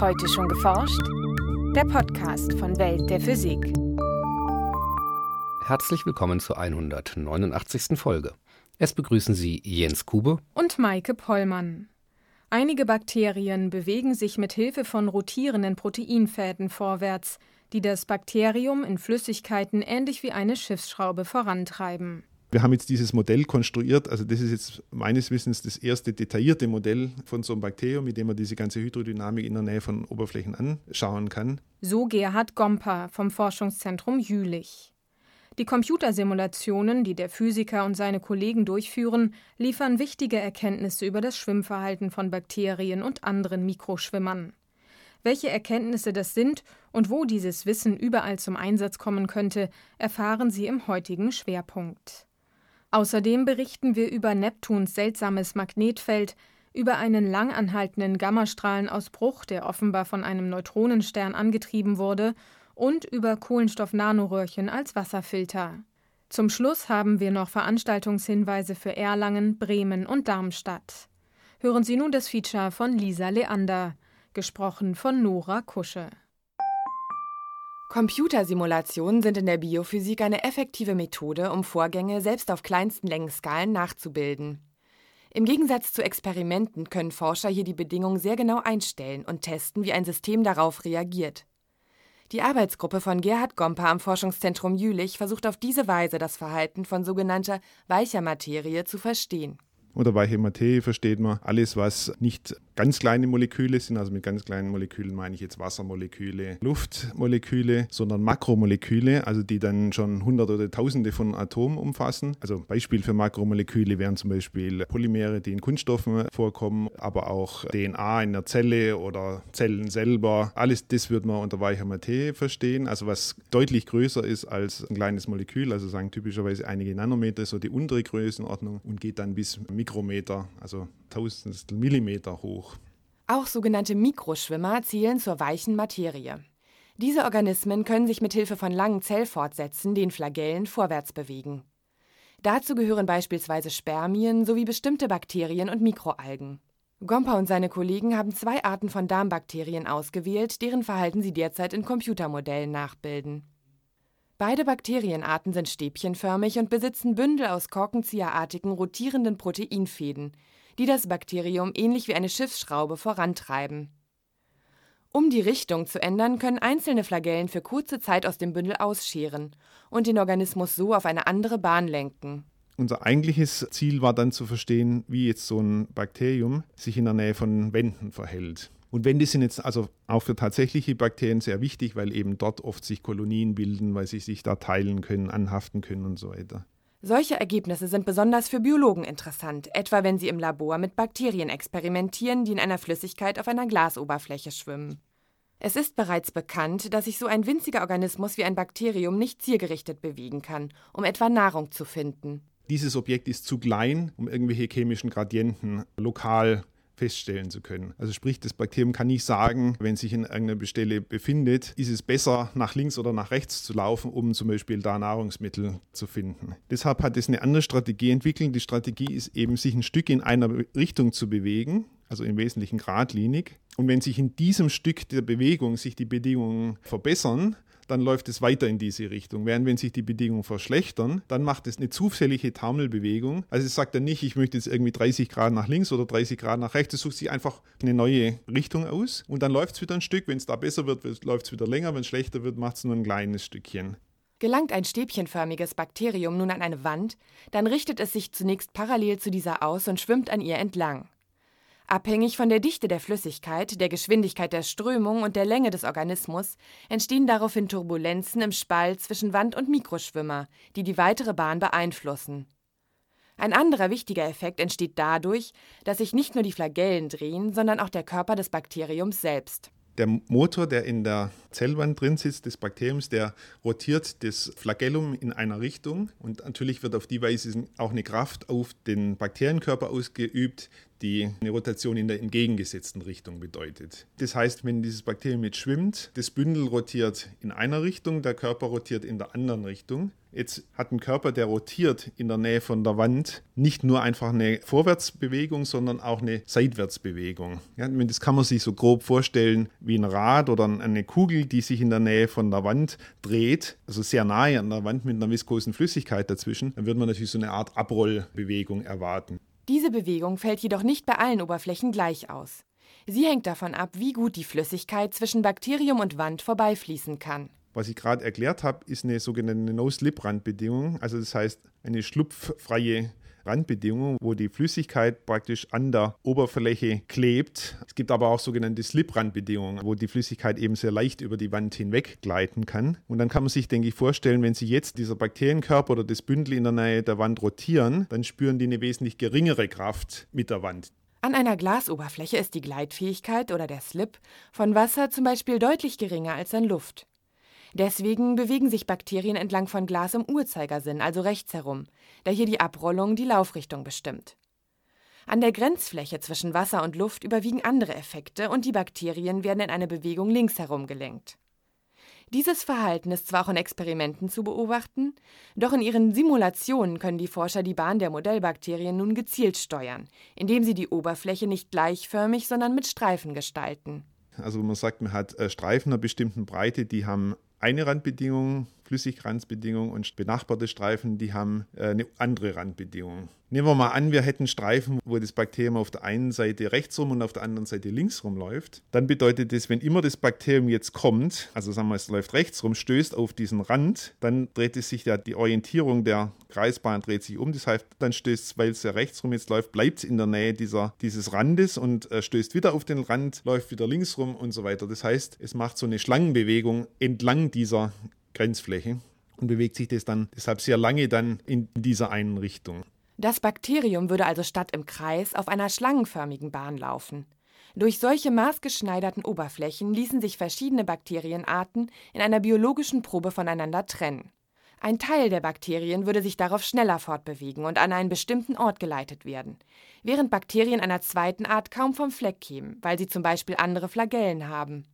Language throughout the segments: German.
Heute schon geforscht? Der Podcast von Welt der Physik. Herzlich willkommen zur 189. Folge. Es begrüßen Sie Jens Kube und Maike Pollmann. Einige Bakterien bewegen sich mit Hilfe von rotierenden Proteinfäden vorwärts, die das Bakterium in Flüssigkeiten ähnlich wie eine Schiffsschraube vorantreiben. Wir haben jetzt dieses Modell konstruiert, also das ist jetzt meines Wissens das erste detaillierte Modell von so einem Bakterium, mit dem man diese ganze Hydrodynamik in der Nähe von Oberflächen anschauen kann. So Gerhard Gomper vom Forschungszentrum Jülich. Die Computersimulationen, die der Physiker und seine Kollegen durchführen, liefern wichtige Erkenntnisse über das Schwimmverhalten von Bakterien und anderen Mikroschwimmern. Welche Erkenntnisse das sind und wo dieses Wissen überall zum Einsatz kommen könnte, erfahren Sie im heutigen Schwerpunkt. Außerdem berichten wir über Neptuns seltsames Magnetfeld, über einen langanhaltenden Gammastrahlenausbruch, der offenbar von einem Neutronenstern angetrieben wurde, und über Kohlenstoff-Nanoröhrchen als Wasserfilter. Zum Schluss haben wir noch Veranstaltungshinweise für Erlangen, Bremen und Darmstadt. Hören Sie nun das Feature von Lisa Leander, gesprochen von Nora Kusche. Computersimulationen sind in der Biophysik eine effektive Methode, um Vorgänge selbst auf kleinsten Längenskalen nachzubilden. Im Gegensatz zu Experimenten können Forscher hier die Bedingungen sehr genau einstellen und testen, wie ein System darauf reagiert. Die Arbeitsgruppe von Gerhard Gomper am Forschungszentrum Jülich versucht auf diese Weise das Verhalten von sogenannter weicher Materie zu verstehen. Oder bei Hämaterie versteht man alles, was nicht ganz kleine Moleküle sind. Also mit ganz kleinen Molekülen meine ich jetzt Wassermoleküle, Luftmoleküle, sondern Makromoleküle, also die dann schon hunderte oder tausende von Atomen umfassen. Also Beispiel für Makromoleküle wären zum Beispiel Polymere, die in Kunststoffen vorkommen, aber auch DNA in der Zelle oder Zellen selber. Alles das wird man unter weicher Materie verstehen. Also was deutlich größer ist als ein kleines Molekül, also sagen typischerweise einige Nanometer, so die untere Größenordnung und geht dann bis Mikrometer, also Tausendstel Millimeter hoch. Auch sogenannte Mikroschwimmer zählen zur weichen Materie. Diese Organismen können sich mit Hilfe von langen Zellfortsätzen, den Flagellen, vorwärts bewegen. Dazu gehören beispielsweise Spermien sowie bestimmte Bakterien und Mikroalgen. Gomper und seine Kollegen haben zwei Arten von Darmbakterien ausgewählt, deren Verhalten sie derzeit in Computermodellen nachbilden. Beide Bakterienarten sind stäbchenförmig und besitzen Bündel aus korkenzieherartigen rotierenden Proteinfäden, die das Bakterium ähnlich wie eine Schiffsschraube vorantreiben. Um die Richtung zu ändern, können einzelne Flagellen für kurze Zeit aus dem Bündel ausscheren und den Organismus so auf eine andere Bahn lenken. Unser eigentliches Ziel war dann zu verstehen, wie jetzt so ein Bakterium sich in der Nähe von Wänden verhält. Und Wände sind jetzt also auch für tatsächliche Bakterien sehr wichtig, weil eben dort oft sich Kolonien bilden, weil sie sich da teilen können, anhaften können und so weiter. Solche Ergebnisse sind besonders für Biologen interessant, etwa wenn sie im Labor mit Bakterien experimentieren, die in einer Flüssigkeit auf einer Glasoberfläche schwimmen. Es ist bereits bekannt, dass sich so ein winziger Organismus wie ein Bakterium nicht zielgerichtet bewegen kann, um etwa Nahrung zu finden. Dieses Objekt ist zu klein, um irgendwelche chemischen Gradienten lokal feststellen zu können. Also sprich, das Bakterium kann nicht sagen, wenn sich in irgendeiner Stelle befindet, ist es besser, nach links oder nach rechts zu laufen, um zum Beispiel da Nahrungsmittel zu finden. Deshalb hat es eine andere Strategie entwickelt. Die Strategie ist eben, sich ein Stück in einer Richtung zu bewegen, also im Wesentlichen geradlinig. Und wenn sich in diesem Stück der Bewegung sich die Bedingungen verbessern, dann läuft es weiter in diese Richtung. Während wenn sich die Bedingungen verschlechtern, dann macht es eine zufällige Taumelbewegung. Also es sagt dann nicht, ich möchte jetzt irgendwie 30 Grad nach links oder 30 Grad nach rechts. Es sucht sich einfach eine neue Richtung aus und dann läuft es wieder ein Stück. Wenn es da besser wird, läuft es wieder länger. Wenn es schlechter wird, macht es nur ein kleines Stückchen. Gelangt ein stäbchenförmiges Bakterium nun an eine Wand, dann richtet es sich zunächst parallel zu dieser aus und schwimmt an ihr entlang. Abhängig von der Dichte der Flüssigkeit, der Geschwindigkeit der Strömung und der Länge des Organismus entstehen daraufhin Turbulenzen im Spalt zwischen Wand- und Mikroschwimmer, die die weitere Bahn beeinflussen. Ein anderer wichtiger Effekt entsteht dadurch, dass sich nicht nur die Flagellen drehen, sondern auch der Körper des Bakteriums selbst. Der Motor, der in der Zellwand drin sitzt des Bakteriums, der rotiert das Flagellum in einer Richtung und natürlich wird auf die Weise auch eine Kraft auf den Bakterienkörper ausgeübt, die eine Rotation in der entgegengesetzten Richtung bedeutet. Das heißt, wenn dieses Bakterium jetzt schwimmt, das Bündel rotiert in einer Richtung, der Körper rotiert in der anderen Richtung. Jetzt hat ein Körper, der rotiert in der Nähe von der Wand, nicht nur einfach eine Vorwärtsbewegung, sondern auch eine Seitwärtsbewegung. Ja, das kann man sich so grob vorstellen wie ein Rad oder eine Kugel, die sich in der Nähe von der Wand dreht, also sehr nahe an der Wand mit einer viskosen Flüssigkeit dazwischen. Dann würde man natürlich so eine Art Abrollbewegung erwarten. Diese Bewegung fällt jedoch nicht bei allen Oberflächen gleich aus. Sie hängt davon ab, wie gut die Flüssigkeit zwischen Bakterium und Wand vorbeifließen kann. Was ich gerade erklärt habe, ist eine sogenannte No-Slip-Randbedingung. Also das heißt eine schlupffreie Randbedingung, wo die Flüssigkeit praktisch an der Oberfläche klebt. Es gibt aber auch sogenannte Slip-Randbedingungen, wo die Flüssigkeit eben sehr leicht über die Wand hinweg gleiten kann. Und dann kann man sich, denke ich, vorstellen, wenn Sie jetzt dieser Bakterienkörper oder das Bündel in der Nähe der Wand rotieren, dann spüren die eine wesentlich geringere Kraft mit der Wand. An einer Glasoberfläche ist die Gleitfähigkeit oder der Slip von Wasser zum Beispiel deutlich geringer als an Luft. Deswegen bewegen sich Bakterien entlang von Glas im Uhrzeigersinn, also rechts herum, da hier die Abrollung die Laufrichtung bestimmt. An der Grenzfläche zwischen Wasser und Luft überwiegen andere Effekte und die Bakterien werden in eine Bewegung links herum gelenkt. Dieses Verhalten ist zwar auch in Experimenten zu beobachten, doch in ihren Simulationen können die Forscher die Bahn der Modellbakterien nun gezielt steuern, indem sie die Oberfläche nicht gleichförmig, sondern mit Streifen gestalten. Also man sagt, man hat äh, Streifen einer bestimmten Breite, die haben eine Randbedingung, Flüssigrandsbedingung und benachbarte Streifen, die haben äh, eine andere Randbedingung. Nehmen wir mal an, wir hätten Streifen, wo das Bakterium auf der einen Seite rechts rum und auf der anderen Seite links rum läuft. Dann bedeutet das, wenn immer das Bakterium jetzt kommt, also sagen wir, es läuft rechts rum, stößt auf diesen Rand, dann dreht es sich ja, die Orientierung der Kreisbahn dreht sich um. Das heißt, dann stößt es, weil es ja rechts rum jetzt läuft, bleibt es in der Nähe dieser, dieses Randes und äh, stößt wieder auf den Rand, läuft wieder links rum und so weiter. Das heißt, es macht so eine Schlangenbewegung entlang dieser Grenzfläche und bewegt sich das dann deshalb sehr lange dann in dieser einen Richtung. Das Bakterium würde also statt im Kreis auf einer schlangenförmigen Bahn laufen. Durch solche maßgeschneiderten Oberflächen ließen sich verschiedene Bakterienarten in einer biologischen Probe voneinander trennen. Ein Teil der Bakterien würde sich darauf schneller fortbewegen und an einen bestimmten Ort geleitet werden, während Bakterien einer zweiten Art kaum vom Fleck kämen, weil sie zum Beispiel andere Flagellen haben.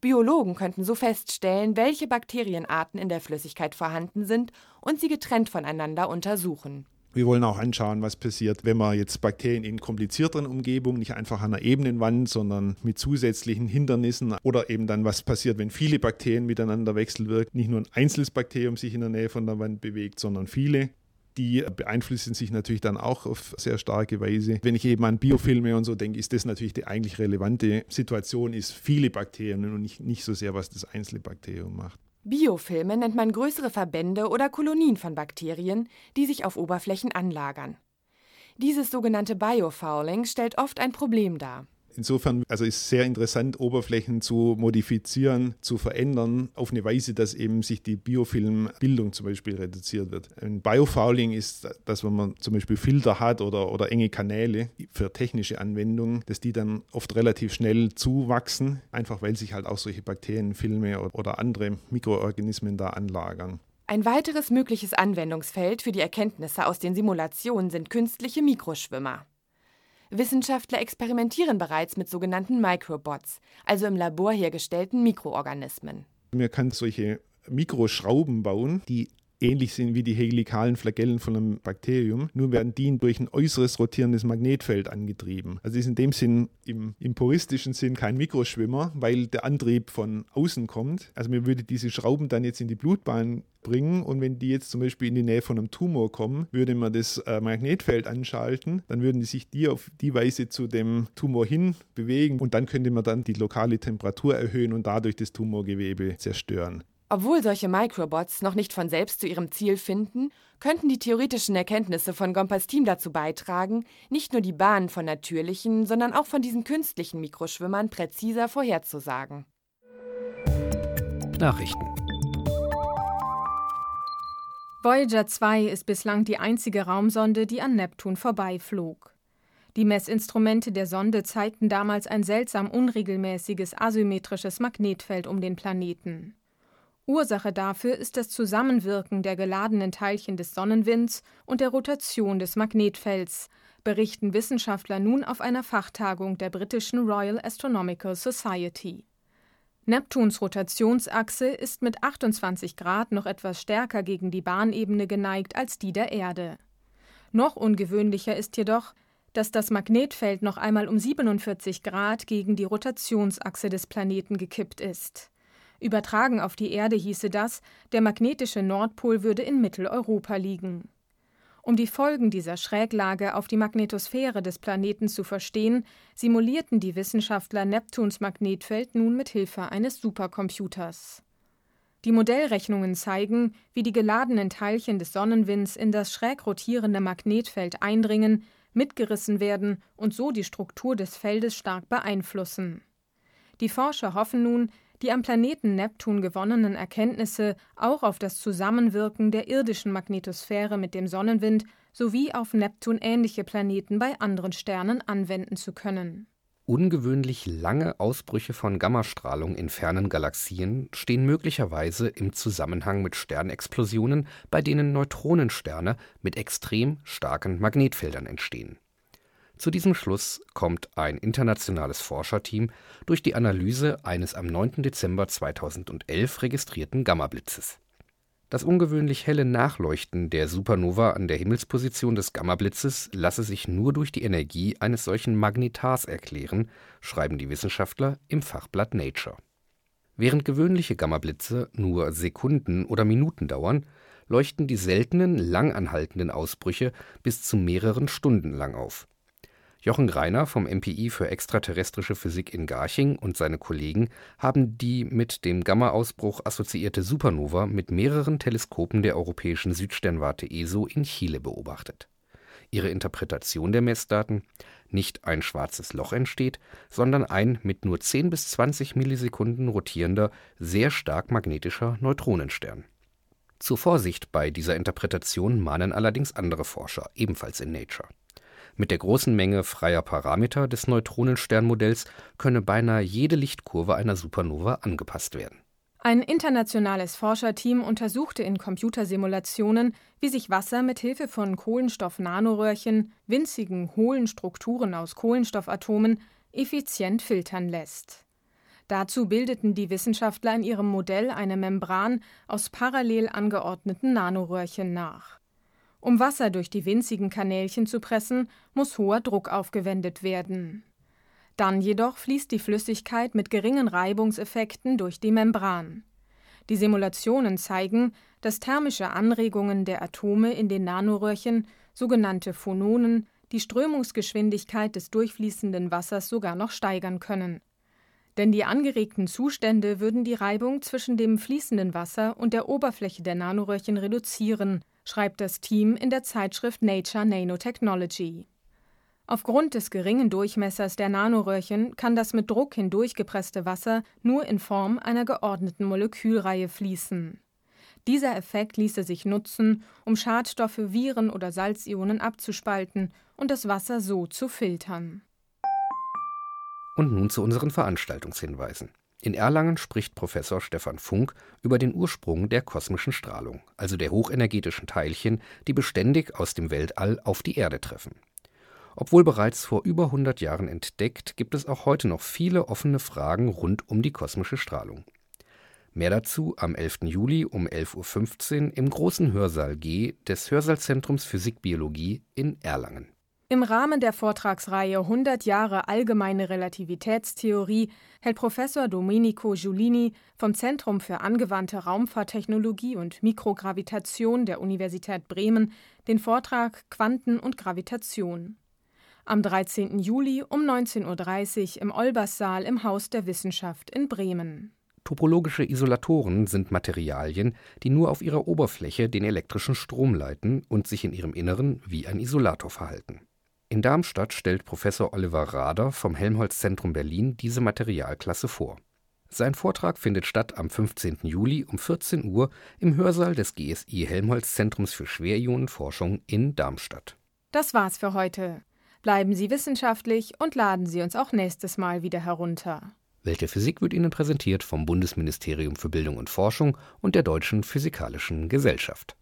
Biologen könnten so feststellen, welche Bakterienarten in der Flüssigkeit vorhanden sind und sie getrennt voneinander untersuchen. Wir wollen auch anschauen, was passiert, wenn man jetzt Bakterien in komplizierteren Umgebungen, nicht einfach an einer ebenen Wand, sondern mit zusätzlichen Hindernissen oder eben dann, was passiert, wenn viele Bakterien miteinander wechselwirken, nicht nur ein einzelnes Bakterium sich in der Nähe von der Wand bewegt, sondern viele die beeinflussen sich natürlich dann auch auf sehr starke Weise. Wenn ich eben an Biofilme und so denke, ist das natürlich die eigentlich relevante Situation, ist viele Bakterien und nicht, nicht so sehr, was das einzelne Bakterium macht. Biofilme nennt man größere Verbände oder Kolonien von Bakterien, die sich auf Oberflächen anlagern. Dieses sogenannte Biofouling stellt oft ein Problem dar. Insofern also ist es sehr interessant, Oberflächen zu modifizieren, zu verändern, auf eine Weise, dass eben sich die Biofilmbildung zum Beispiel reduziert wird. Ein Biofouling ist, dass wenn man zum Beispiel Filter hat oder, oder enge Kanäle für technische Anwendungen, dass die dann oft relativ schnell zuwachsen, einfach weil sich halt auch solche Bakterienfilme oder andere Mikroorganismen da anlagern. Ein weiteres mögliches Anwendungsfeld für die Erkenntnisse aus den Simulationen sind künstliche Mikroschwimmer. Wissenschaftler experimentieren bereits mit sogenannten Microbots, also im Labor hergestellten Mikroorganismen. Man kann solche Mikroschrauben bauen, die ähnlich sind wie die helikalen Flagellen von einem Bakterium, nur werden die durch ein äußeres rotierendes Magnetfeld angetrieben. Also ist in dem Sinn im, im puristischen Sinn kein Mikroschwimmer, weil der Antrieb von außen kommt. Also man würde diese Schrauben dann jetzt in die Blutbahn bringen und wenn die jetzt zum Beispiel in die Nähe von einem Tumor kommen, würde man das äh, Magnetfeld anschalten, dann würden die sich die auf die Weise zu dem Tumor hin bewegen und dann könnte man dann die lokale Temperatur erhöhen und dadurch das Tumorgewebe zerstören. Obwohl solche Microbots noch nicht von selbst zu ihrem Ziel finden, könnten die theoretischen Erkenntnisse von Gompas Team dazu beitragen, nicht nur die Bahnen von natürlichen, sondern auch von diesen künstlichen Mikroschwimmern präziser vorherzusagen. Nachrichten Voyager 2 ist bislang die einzige Raumsonde, die an Neptun vorbeiflog. Die Messinstrumente der Sonde zeigten damals ein seltsam unregelmäßiges asymmetrisches Magnetfeld um den Planeten. Ursache dafür ist das Zusammenwirken der geladenen Teilchen des Sonnenwinds und der Rotation des Magnetfelds, berichten Wissenschaftler nun auf einer Fachtagung der britischen Royal Astronomical Society. Neptuns Rotationsachse ist mit 28 Grad noch etwas stärker gegen die Bahnebene geneigt als die der Erde. Noch ungewöhnlicher ist jedoch, dass das Magnetfeld noch einmal um 47 Grad gegen die Rotationsachse des Planeten gekippt ist. Übertragen auf die Erde hieße das, der magnetische Nordpol würde in Mitteleuropa liegen. Um die Folgen dieser Schräglage auf die Magnetosphäre des Planeten zu verstehen, simulierten die Wissenschaftler Neptuns Magnetfeld nun mit Hilfe eines Supercomputers. Die Modellrechnungen zeigen, wie die geladenen Teilchen des Sonnenwinds in das schräg rotierende Magnetfeld eindringen, mitgerissen werden und so die Struktur des Feldes stark beeinflussen. Die Forscher hoffen nun, die am Planeten Neptun gewonnenen Erkenntnisse auch auf das Zusammenwirken der irdischen Magnetosphäre mit dem Sonnenwind sowie auf Neptun ähnliche Planeten bei anderen Sternen anwenden zu können. Ungewöhnlich lange Ausbrüche von Gammastrahlung in fernen Galaxien stehen möglicherweise im Zusammenhang mit Sternexplosionen, bei denen Neutronensterne mit extrem starken Magnetfeldern entstehen zu diesem Schluss kommt ein internationales Forscherteam durch die Analyse eines am 9. Dezember 2011 registrierten Gammablitzes. Das ungewöhnlich helle Nachleuchten der Supernova an der Himmelsposition des Gammablitzes lasse sich nur durch die Energie eines solchen Magnetars erklären, schreiben die Wissenschaftler im Fachblatt Nature. Während gewöhnliche Gammablitze nur Sekunden oder Minuten dauern, leuchten die seltenen, lang anhaltenden Ausbrüche bis zu mehreren Stunden lang auf Jochen Greiner vom MPI für extraterrestrische Physik in Garching und seine Kollegen haben die mit dem Gamma-Ausbruch assoziierte Supernova mit mehreren Teleskopen der Europäischen Südsternwarte ESO in Chile beobachtet. Ihre Interpretation der Messdaten: Nicht ein schwarzes Loch entsteht, sondern ein mit nur 10 bis 20 Millisekunden rotierender, sehr stark magnetischer Neutronenstern. Zur Vorsicht bei dieser Interpretation mahnen allerdings andere Forscher, ebenfalls in Nature mit der großen Menge freier Parameter des Neutronensternmodells könne beinahe jede Lichtkurve einer Supernova angepasst werden. Ein internationales Forscherteam untersuchte in Computersimulationen, wie sich Wasser mit Hilfe von Kohlenstoff-Nanoröhrchen, winzigen hohlen Strukturen aus Kohlenstoffatomen, effizient filtern lässt. Dazu bildeten die Wissenschaftler in ihrem Modell eine Membran aus parallel angeordneten Nanoröhrchen nach. Um Wasser durch die winzigen Kanälchen zu pressen, muss hoher Druck aufgewendet werden. Dann jedoch fließt die Flüssigkeit mit geringen Reibungseffekten durch die Membran. Die Simulationen zeigen, dass thermische Anregungen der Atome in den Nanoröhrchen, sogenannte Phononen, die Strömungsgeschwindigkeit des durchfließenden Wassers sogar noch steigern können. Denn die angeregten Zustände würden die Reibung zwischen dem fließenden Wasser und der Oberfläche der Nanoröhrchen reduzieren, schreibt das Team in der Zeitschrift Nature Nanotechnology. Aufgrund des geringen Durchmessers der Nanoröhrchen kann das mit Druck hindurchgepresste Wasser nur in Form einer geordneten Molekülreihe fließen. Dieser Effekt ließe sich nutzen, um Schadstoffe, Viren oder Salzionen abzuspalten und das Wasser so zu filtern. Und nun zu unseren Veranstaltungshinweisen. In Erlangen spricht Professor Stefan Funk über den Ursprung der kosmischen Strahlung, also der hochenergetischen Teilchen, die beständig aus dem Weltall auf die Erde treffen. Obwohl bereits vor über 100 Jahren entdeckt, gibt es auch heute noch viele offene Fragen rund um die kosmische Strahlung. Mehr dazu am 11. Juli um 11.15 Uhr im großen Hörsaal G des Hörsaalzentrums Physik Biologie in Erlangen. Im Rahmen der Vortragsreihe 100 Jahre allgemeine Relativitätstheorie hält Professor Domenico Giulini vom Zentrum für angewandte Raumfahrttechnologie und Mikrogravitation der Universität Bremen den Vortrag Quanten und Gravitation. Am 13. Juli um 19.30 Uhr im Olberssaal im Haus der Wissenschaft in Bremen. Topologische Isolatoren sind Materialien, die nur auf ihrer Oberfläche den elektrischen Strom leiten und sich in ihrem Inneren wie ein Isolator verhalten. In Darmstadt stellt Professor Oliver Rader vom Helmholtz-Zentrum Berlin diese Materialklasse vor. Sein Vortrag findet statt am 15. Juli um 14 Uhr im Hörsaal des GSI Helmholtz-Zentrums für Schwerionenforschung in Darmstadt. Das war's für heute. Bleiben Sie wissenschaftlich und laden Sie uns auch nächstes Mal wieder herunter. Welt der Physik wird Ihnen präsentiert vom Bundesministerium für Bildung und Forschung und der Deutschen Physikalischen Gesellschaft.